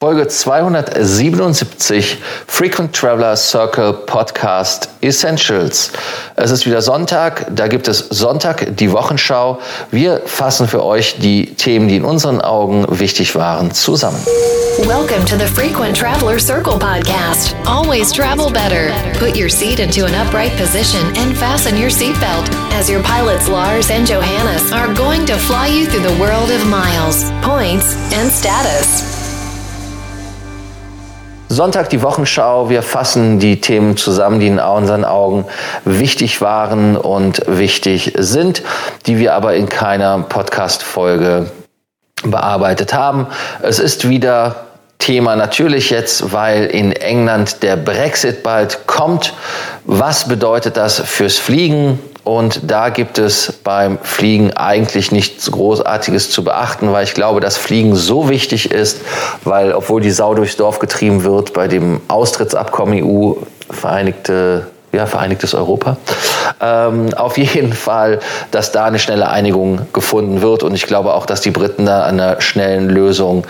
Folge 277 Frequent Traveler Circle Podcast Essentials. Es ist wieder Sonntag, da gibt es Sonntag die Wochenschau. Wir fassen für euch die Themen, die in unseren Augen wichtig waren, zusammen. Welcome to the Frequent Traveler Circle Podcast. Always travel better. Put your seat into an upright position and fasten your seatbelt as your pilots Lars and Johannes are going to fly you through the world of miles, points and status. Sonntag die Wochenschau. Wir fassen die Themen zusammen, die in unseren Augen wichtig waren und wichtig sind, die wir aber in keiner Podcast-Folge bearbeitet haben. Es ist wieder Thema natürlich jetzt, weil in England der Brexit bald kommt. Was bedeutet das fürs Fliegen? Und da gibt es beim Fliegen eigentlich nichts Großartiges zu beachten, weil ich glaube, dass Fliegen so wichtig ist, weil obwohl die Sau durchs Dorf getrieben wird bei dem Austrittsabkommen EU, Vereinigte ja, Vereinigtes Europa. Ähm, auf jeden Fall, dass da eine schnelle Einigung gefunden wird. Und ich glaube auch, dass die Briten da an einer schnellen Lösung,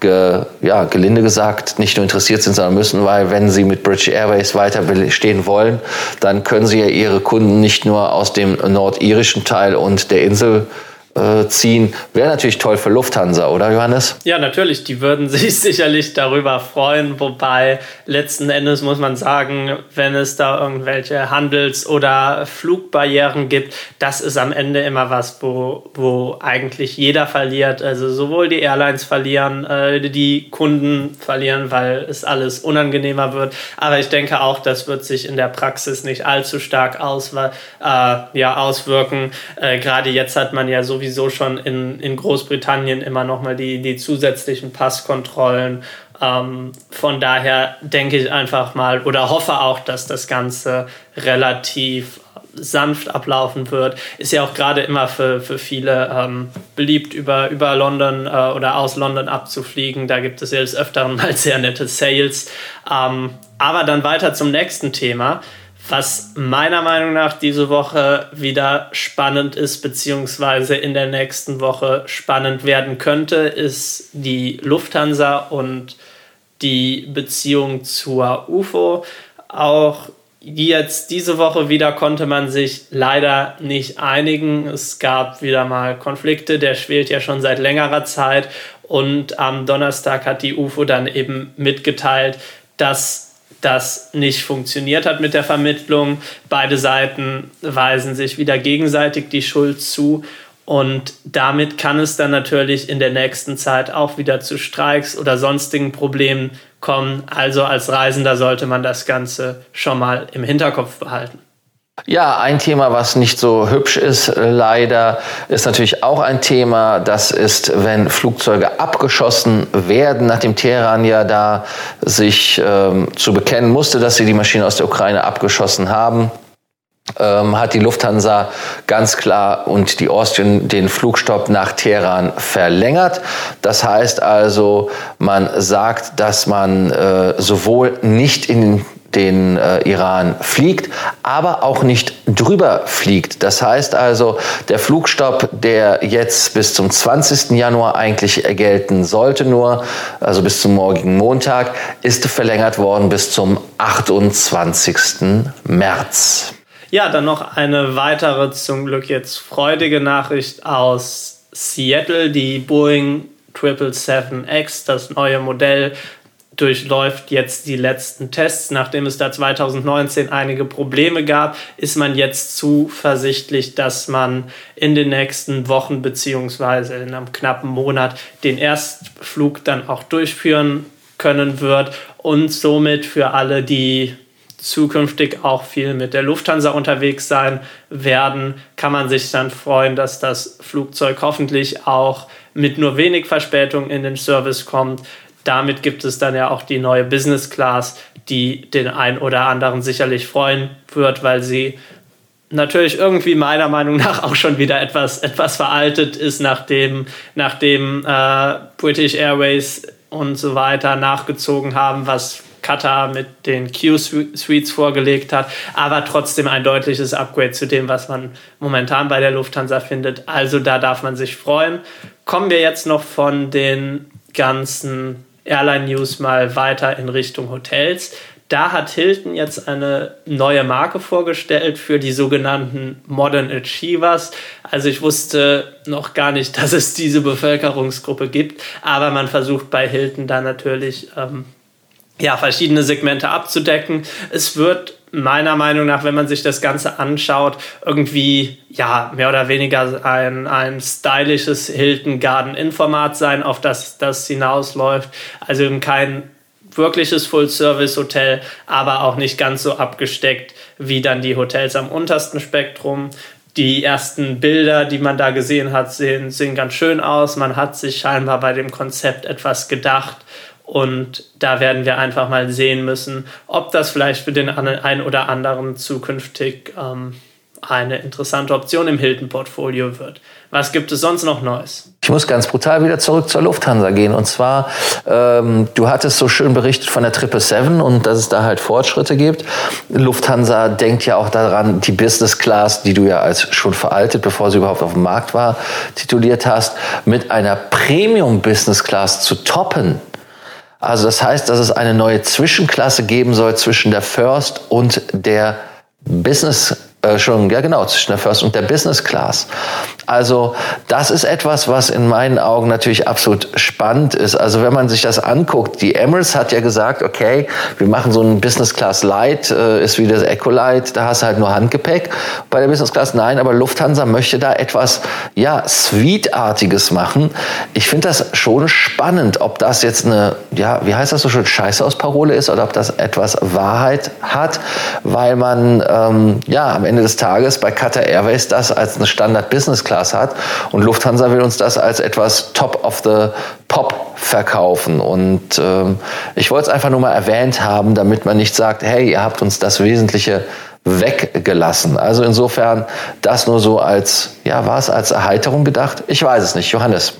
ge, ja, gelinde gesagt, nicht nur interessiert sind, sondern müssen, weil wenn sie mit British Airways weiter bestehen wollen, dann können sie ja ihre Kunden nicht nur aus dem nordirischen Teil und der Insel äh, ziehen. Wäre natürlich toll für Lufthansa, oder Johannes? Ja, natürlich. Die würden sich sicherlich darüber freuen. Wobei letzten Endes muss man sagen, wenn es da irgendwelche Handels- oder Flugbarrieren gibt, das ist am Ende immer was, wo, wo eigentlich jeder verliert. Also sowohl die Airlines verlieren, äh, die Kunden verlieren, weil es alles unangenehmer wird. Aber ich denke auch, das wird sich in der Praxis nicht allzu stark aus, äh, ja, auswirken. Äh, Gerade jetzt hat man ja sowieso sowieso schon in, in Großbritannien immer nochmal die, die zusätzlichen Passkontrollen. Ähm, von daher denke ich einfach mal oder hoffe auch, dass das Ganze relativ sanft ablaufen wird. Ist ja auch gerade immer für, für viele ähm, beliebt, über, über London äh, oder aus London abzufliegen. Da gibt es ja des Öfteren mal sehr nette Sales. Ähm, aber dann weiter zum nächsten Thema. Was meiner Meinung nach diese Woche wieder spannend ist, beziehungsweise in der nächsten Woche spannend werden könnte, ist die Lufthansa und die Beziehung zur UFO. Auch jetzt diese Woche wieder konnte man sich leider nicht einigen. Es gab wieder mal Konflikte, der schwelt ja schon seit längerer Zeit. Und am Donnerstag hat die UFO dann eben mitgeteilt, dass das nicht funktioniert hat mit der Vermittlung. Beide Seiten weisen sich wieder gegenseitig die Schuld zu. Und damit kann es dann natürlich in der nächsten Zeit auch wieder zu Streiks oder sonstigen Problemen kommen. Also als Reisender sollte man das Ganze schon mal im Hinterkopf behalten. Ja, ein Thema, was nicht so hübsch ist, leider, ist natürlich auch ein Thema. Das ist, wenn Flugzeuge abgeschossen werden, nachdem Teheran ja da sich ähm, zu bekennen musste, dass sie die Maschine aus der Ukraine abgeschossen haben. Ähm, hat die Lufthansa ganz klar und die Austrian den Flugstopp nach Teheran verlängert. Das heißt also, man sagt, dass man äh, sowohl nicht in den äh, Iran fliegt, aber auch nicht drüber fliegt. Das heißt also, der Flugstopp, der jetzt bis zum 20. Januar eigentlich gelten sollte, nur, also bis zum morgigen Montag, ist verlängert worden bis zum 28. März. Ja, dann noch eine weitere, zum Glück jetzt freudige Nachricht aus Seattle. Die Boeing 777X, das neue Modell, durchläuft jetzt die letzten Tests. Nachdem es da 2019 einige Probleme gab, ist man jetzt zuversichtlich, dass man in den nächsten Wochen beziehungsweise in einem knappen Monat den Erstflug dann auch durchführen können wird und somit für alle, die zukünftig auch viel mit der Lufthansa unterwegs sein werden, kann man sich dann freuen, dass das Flugzeug hoffentlich auch mit nur wenig Verspätung in den Service kommt damit gibt es dann ja auch die neue Business Class, die den einen oder anderen sicherlich freuen wird, weil sie natürlich irgendwie meiner Meinung nach auch schon wieder etwas, etwas veraltet ist, nachdem, nachdem äh, British Airways und so weiter nachgezogen haben, was Qatar mit den Q-Suites vorgelegt hat, aber trotzdem ein deutliches Upgrade zu dem, was man momentan bei der Lufthansa findet. Also da darf man sich freuen. Kommen wir jetzt noch von den ganzen Airline News mal weiter in Richtung Hotels. Da hat Hilton jetzt eine neue Marke vorgestellt für die sogenannten Modern Achievers. Also ich wusste noch gar nicht, dass es diese Bevölkerungsgruppe gibt, aber man versucht bei Hilton da natürlich ähm, ja, verschiedene Segmente abzudecken. Es wird meiner Meinung nach, wenn man sich das Ganze anschaut, irgendwie ja mehr oder weniger ein, ein stylisches Hilton Garden Informat sein, auf das das hinausläuft. Also eben kein wirkliches Full-Service-Hotel, aber auch nicht ganz so abgesteckt wie dann die Hotels am untersten Spektrum. Die ersten Bilder, die man da gesehen hat, sehen, sehen ganz schön aus. Man hat sich scheinbar bei dem Konzept etwas gedacht. Und da werden wir einfach mal sehen müssen, ob das vielleicht für den einen oder anderen zukünftig ähm, eine interessante Option im Hilton-Portfolio wird. Was gibt es sonst noch Neues? Ich muss ganz brutal wieder zurück zur Lufthansa gehen. Und zwar, ähm, du hattest so schön berichtet von der 777 und dass es da halt Fortschritte gibt. Lufthansa denkt ja auch daran, die Business Class, die du ja als schon veraltet, bevor sie überhaupt auf dem Markt war, tituliert hast, mit einer Premium Business Class zu toppen. Also das heißt, dass es eine neue Zwischenklasse geben soll zwischen der First und der Business äh, schon, ja genau, zwischen der First und der Business Class. Also das ist etwas, was in meinen Augen natürlich absolut spannend ist. Also wenn man sich das anguckt, die Emirates hat ja gesagt, okay, wir machen so ein Business Class Light, äh, ist wie das Eco Light, da hast du halt nur Handgepäck. Bei der Business Class nein, aber Lufthansa möchte da etwas, ja, Suite-artiges machen. Ich finde das schon spannend, ob das jetzt eine, ja, wie heißt das so schön, Scheißhausparole ist oder ob das etwas Wahrheit hat, weil man, ähm, ja, am Ende des Tages bei Qatar Airways das als eine Standard Business Class Class hat. Und Lufthansa will uns das als etwas Top of the Pop verkaufen. Und ähm, ich wollte es einfach nur mal erwähnt haben, damit man nicht sagt, hey, ihr habt uns das Wesentliche weggelassen. Also insofern das nur so als, ja, war es als Erheiterung gedacht? Ich weiß es nicht. Johannes.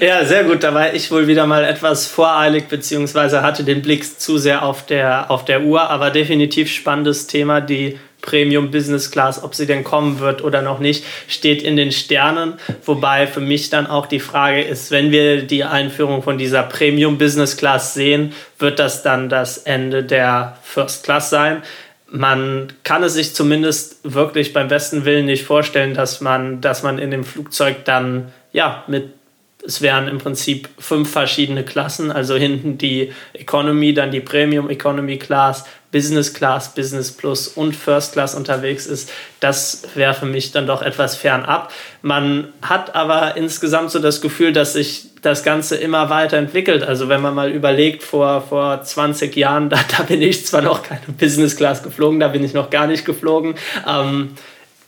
Ja, sehr gut. Da war ich wohl wieder mal etwas voreilig, beziehungsweise hatte den Blick zu sehr auf der, auf der Uhr, aber definitiv spannendes Thema. Die Premium Business Class, ob sie denn kommen wird oder noch nicht, steht in den Sternen. Wobei für mich dann auch die Frage ist, wenn wir die Einführung von dieser Premium Business Class sehen, wird das dann das Ende der First Class sein? Man kann es sich zumindest wirklich beim besten Willen nicht vorstellen, dass man, dass man in dem Flugzeug dann ja mit es wären im Prinzip fünf verschiedene Klassen, also hinten die Economy, dann die Premium Economy Class, Business Class, Business Plus und First Class unterwegs ist. Das wäre für mich dann doch etwas fernab. Man hat aber insgesamt so das Gefühl, dass sich das Ganze immer weiter entwickelt. Also wenn man mal überlegt, vor, vor 20 Jahren, da, da bin ich zwar noch keine Business Class geflogen, da bin ich noch gar nicht geflogen. Ähm,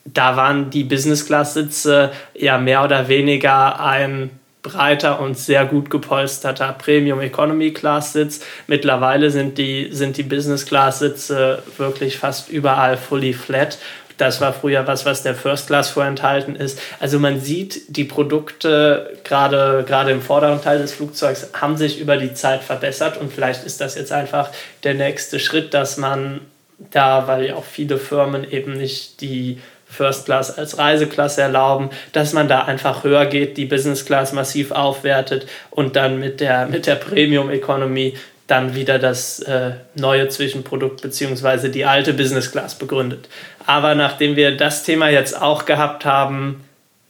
da waren die Business Class Sitze ja mehr oder weniger ein breiter und sehr gut gepolsterter Premium Economy Class Sitz. Mittlerweile sind die, sind die Business Class Sitze wirklich fast überall fully flat. Das war früher was, was der First Class vorenthalten ist. Also man sieht, die Produkte gerade, gerade im vorderen Teil des Flugzeugs haben sich über die Zeit verbessert und vielleicht ist das jetzt einfach der nächste Schritt, dass man da, weil ja auch viele Firmen eben nicht die First Class als Reiseklasse erlauben, dass man da einfach höher geht, die Business Class massiv aufwertet und dann mit der, mit der Premium Economy dann wieder das äh, neue Zwischenprodukt bzw. die alte Business Class begründet. Aber nachdem wir das Thema jetzt auch gehabt haben,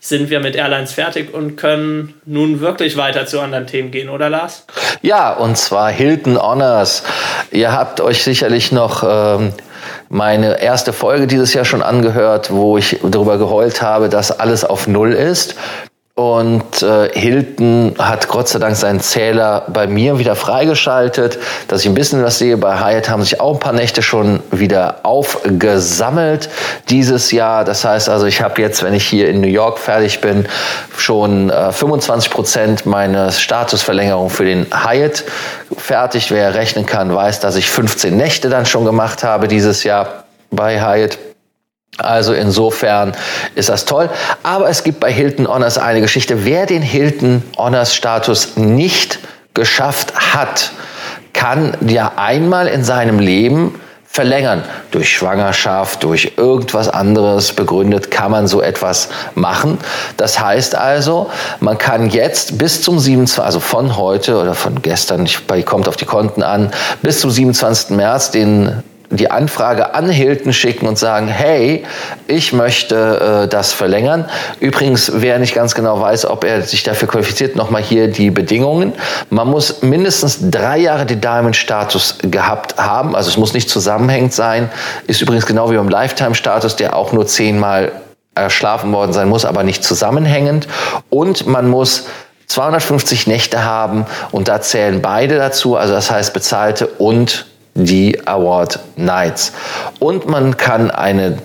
sind wir mit Airlines fertig und können nun wirklich weiter zu anderen Themen gehen, oder Lars? Ja, und zwar Hilton Honors. Ihr habt euch sicherlich noch ähm, meine erste Folge dieses Jahr schon angehört, wo ich darüber geheult habe, dass alles auf Null ist. Und äh, Hilton hat Gott sei Dank seinen Zähler bei mir wieder freigeschaltet, dass ich ein bisschen was sehe. Bei Hyatt haben sich auch ein paar Nächte schon wieder aufgesammelt dieses Jahr. Das heißt also, ich habe jetzt, wenn ich hier in New York fertig bin, schon äh, 25 Prozent meiner Statusverlängerung für den Hyatt fertig. Wer rechnen kann, weiß, dass ich 15 Nächte dann schon gemacht habe dieses Jahr bei Hyatt. Also insofern ist das toll. Aber es gibt bei Hilton Honors eine Geschichte. Wer den Hilton Honors Status nicht geschafft hat, kann ja einmal in seinem Leben verlängern. Durch Schwangerschaft, durch irgendwas anderes begründet kann man so etwas machen. Das heißt also, man kann jetzt bis zum 27, also von heute oder von gestern, kommt auf die Konten an, bis zum 27. März den die Anfrage an Hilton schicken und sagen, hey, ich möchte äh, das verlängern. Übrigens, wer nicht ganz genau weiß, ob er sich dafür qualifiziert, nochmal hier die Bedingungen. Man muss mindestens drei Jahre den Diamond-Status gehabt haben. Also es muss nicht zusammenhängend sein. Ist übrigens genau wie beim Lifetime-Status, der auch nur zehnmal erschlafen worden sein muss, aber nicht zusammenhängend. Und man muss 250 Nächte haben und da zählen beide dazu, also das heißt bezahlte und die Award Nights. Und man kann eine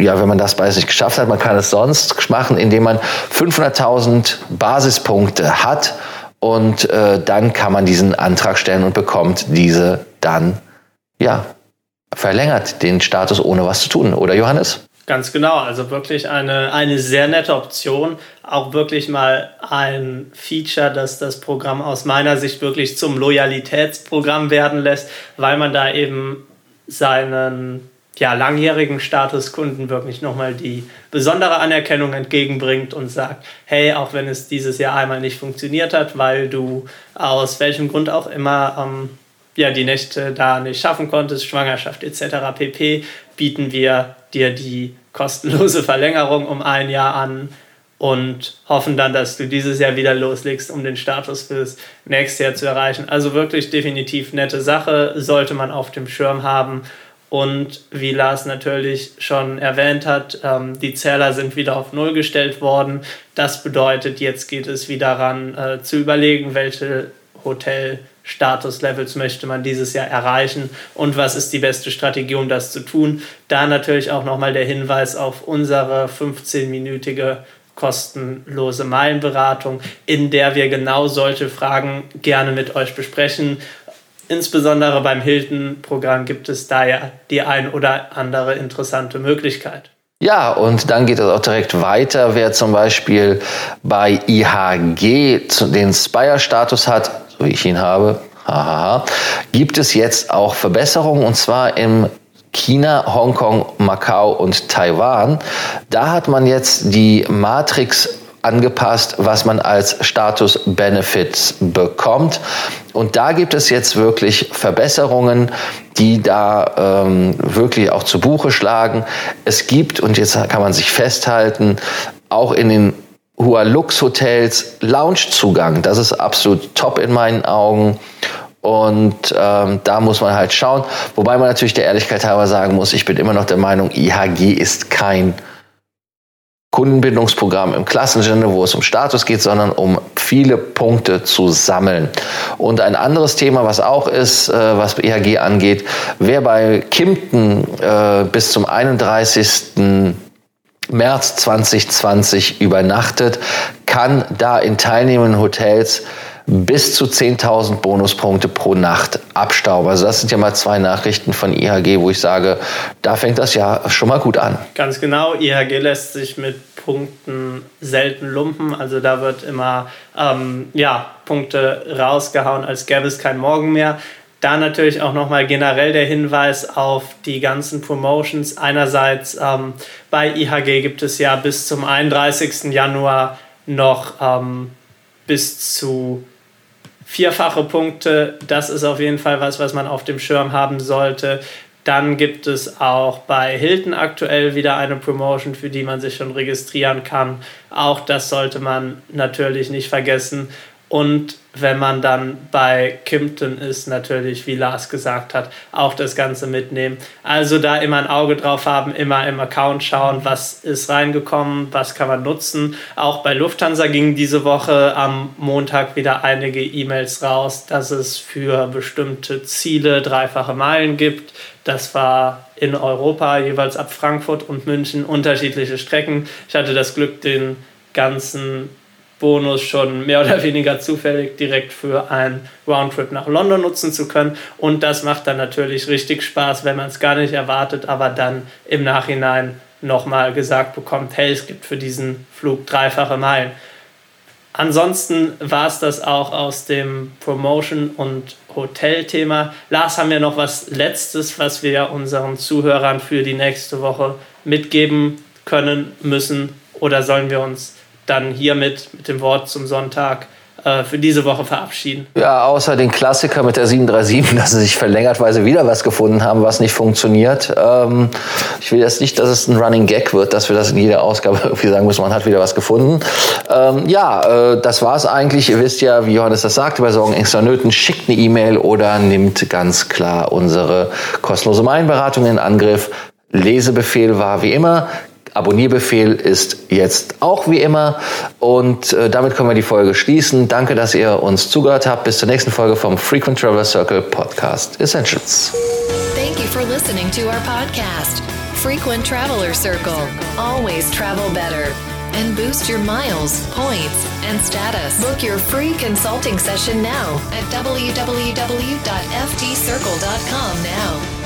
ja, wenn man das bei sich geschafft hat, man kann es sonst machen, indem man 500.000 Basispunkte hat und äh, dann kann man diesen Antrag stellen und bekommt diese dann, ja, verlängert den Status ohne was zu tun, oder Johannes? Ganz genau, also wirklich eine, eine sehr nette Option. Auch wirklich mal ein Feature, das das Programm aus meiner Sicht wirklich zum Loyalitätsprogramm werden lässt, weil man da eben seinen ja, langjährigen Statuskunden wirklich nochmal die besondere Anerkennung entgegenbringt und sagt, hey, auch wenn es dieses Jahr einmal nicht funktioniert hat, weil du aus welchem Grund auch immer ähm, ja, die Nächte da nicht schaffen konntest, Schwangerschaft etc. pp, bieten wir dir die kostenlose Verlängerung um ein Jahr an und hoffen dann, dass du dieses Jahr wieder loslegst, um den Status fürs nächste Jahr zu erreichen. Also wirklich definitiv nette Sache, sollte man auf dem Schirm haben. Und wie Lars natürlich schon erwähnt hat, ähm, die Zähler sind wieder auf Null gestellt worden. Das bedeutet, jetzt geht es wieder daran äh, zu überlegen, welche Hotel Statuslevels möchte man dieses Jahr erreichen und was ist die beste Strategie, um das zu tun. Da natürlich auch nochmal der Hinweis auf unsere 15-minütige kostenlose Meilenberatung, in der wir genau solche Fragen gerne mit euch besprechen. Insbesondere beim Hilton-Programm gibt es da ja die ein oder andere interessante Möglichkeit. Ja, und dann geht es auch direkt weiter. Wer zum Beispiel bei IHG den Spire-Status hat, so wie ich ihn habe, haha, gibt es jetzt auch Verbesserungen und zwar im China, Hongkong, Macau und Taiwan. Da hat man jetzt die Matrix angepasst, was man als Status Benefits bekommt. Und da gibt es jetzt wirklich Verbesserungen, die da ähm, wirklich auch zu Buche schlagen. Es gibt, und jetzt kann man sich festhalten, auch in den Hualux Hotels Loungezugang. Das ist absolut top in meinen Augen. Und ähm, da muss man halt schauen. Wobei man natürlich der Ehrlichkeit halber sagen muss, ich bin immer noch der Meinung, IHG ist kein Kundenbindungsprogramm im klassischen wo es um Status geht, sondern um viele Punkte zu sammeln. Und ein anderes Thema, was auch ist, äh, was IHG angeht, wer bei Kimpton äh, bis zum 31. März 2020 übernachtet, kann da in teilnehmenden Hotels bis zu 10.000 Bonuspunkte pro Nacht abstauben. Also das sind ja mal zwei Nachrichten von IHG, wo ich sage, da fängt das ja schon mal gut an. Ganz genau, IHG lässt sich mit Punkten selten lumpen. Also da wird immer ähm, ja, Punkte rausgehauen, als gäbe es kein Morgen mehr. Da natürlich auch nochmal generell der Hinweis auf die ganzen Promotions. Einerseits ähm, bei IHG gibt es ja bis zum 31. Januar noch ähm, bis zu vierfache Punkte. Das ist auf jeden Fall was, was man auf dem Schirm haben sollte. Dann gibt es auch bei Hilton aktuell wieder eine Promotion, für die man sich schon registrieren kann. Auch das sollte man natürlich nicht vergessen. Und wenn man dann bei Kimpton ist, natürlich, wie Lars gesagt hat, auch das Ganze mitnehmen. Also da immer ein Auge drauf haben, immer im Account schauen, was ist reingekommen, was kann man nutzen. Auch bei Lufthansa gingen diese Woche am Montag wieder einige E-Mails raus, dass es für bestimmte Ziele dreifache Meilen gibt. Das war in Europa jeweils ab Frankfurt und München unterschiedliche Strecken. Ich hatte das Glück, den ganzen Bonus schon mehr oder weniger zufällig direkt für einen Roundtrip nach London nutzen zu können. Und das macht dann natürlich richtig Spaß, wenn man es gar nicht erwartet, aber dann im Nachhinein nochmal gesagt bekommt, hey, es gibt für diesen Flug dreifache Meilen. Ansonsten war es das auch aus dem Promotion- und Hotel-Thema. Lars, haben wir noch was Letztes, was wir unseren Zuhörern für die nächste Woche mitgeben können, müssen? Oder sollen wir uns dann hiermit mit dem Wort zum Sonntag äh, für diese Woche verabschieden. Ja, außer den Klassiker mit der 737, dass sie sich verlängert, weil sie wieder was gefunden haben, was nicht funktioniert. Ähm, ich will jetzt nicht, dass es ein Running Gag wird, dass wir das in jeder Ausgabe irgendwie sagen müssen, man hat wieder was gefunden. Ähm, ja, äh, das war's eigentlich. Ihr wisst ja, wie Johannes das sagte, bei Sorgen extra Nöten, schickt eine E-Mail oder nimmt ganz klar unsere kostenlose Meinberatung in Angriff. Lesebefehl war wie immer Abonnierbefehl ist jetzt auch wie immer. Und äh, damit können wir die Folge schließen. Danke, dass ihr uns zugehört habt. Bis zur nächsten Folge vom Frequent Traveler Circle Podcast Essentials. Thank you for listening to our podcast, Frequent Traveler Circle. Always travel better. And boost your miles, points, and status. Book your free consulting session now at www.ftcircle.com now.